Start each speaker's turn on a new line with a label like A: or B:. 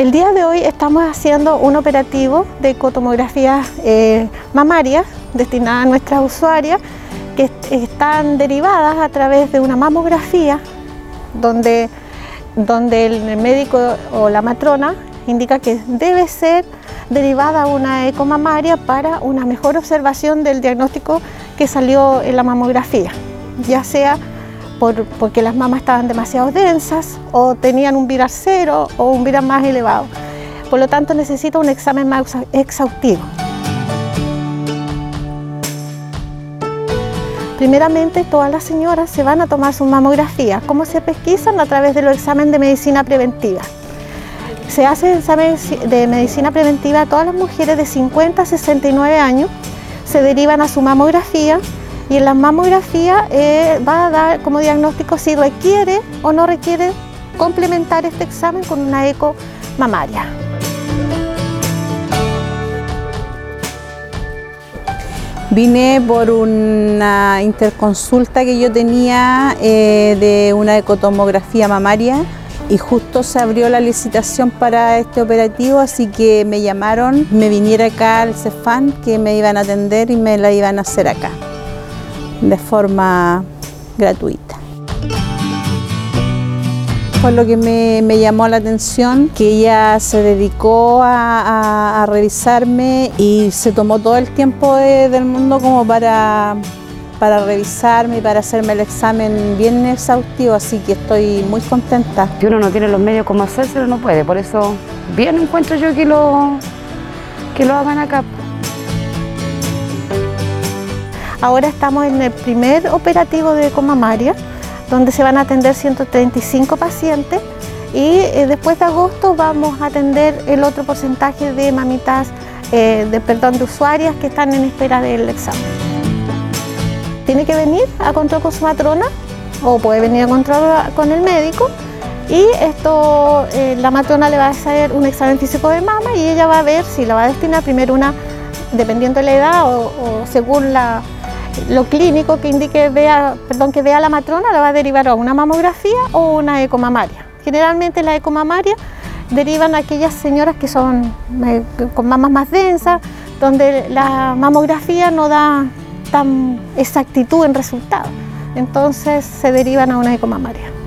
A: El día de hoy estamos haciendo un operativo de ecotomografía eh, mamaria destinada a nuestras usuarias que están derivadas a través de una mamografía donde, donde el médico o la matrona indica que debe ser derivada una ecomamaria para una mejor observación del diagnóstico que salió en la mamografía, ya sea porque las mamas estaban demasiado densas o tenían un viral cero o un viral más elevado. Por lo tanto necesita un examen más exhaustivo. Primeramente, todas las señoras se van a tomar su mamografía. ¿Cómo se pesquisan? A través de los exámenes de medicina preventiva. Se hace el examen de medicina preventiva a todas las mujeres de 50 a 69 años, se derivan a su mamografía y en la mamografía eh, va a dar como diagnóstico si requiere o no requiere complementar este examen con una eco mamaria.
B: Vine por una interconsulta que yo tenía eh, de una ecotomografía mamaria y justo se abrió la licitación para este operativo, así que me llamaron, me viniera acá al CEFAN que me iban a atender y me la iban a hacer acá de forma gratuita. Fue lo que me, llamó la atención, que ella se dedicó a, revisarme y se tomó todo el tiempo del mundo como para, para revisarme y para hacerme el examen bien exhaustivo, así que estoy muy contenta.
C: Si uno no tiene los medios como hacerse, no puede, por eso bien encuentro yo que lo, que lo hagan acá.
A: Ahora estamos en el primer operativo de Comamaria, donde se van a atender 135 pacientes y eh, después de agosto vamos a atender el otro porcentaje de mamitas, eh, de, perdón, de usuarias que están en espera del examen. Tiene que venir a control con su matrona o puede venir a control con el médico y esto eh, la matrona le va a hacer un examen físico de mama y ella va a ver si la va a destinar primero una, dependiendo de la edad o según la, lo clínico que indique vea, perdón, que vea la matrona la va a derivar a una mamografía o una ecomamaria. Generalmente la ecomamaria derivan a aquellas señoras que son eh, con mamas más densas, donde la mamografía no da tan exactitud en resultados. Entonces se derivan a una ecomamaria.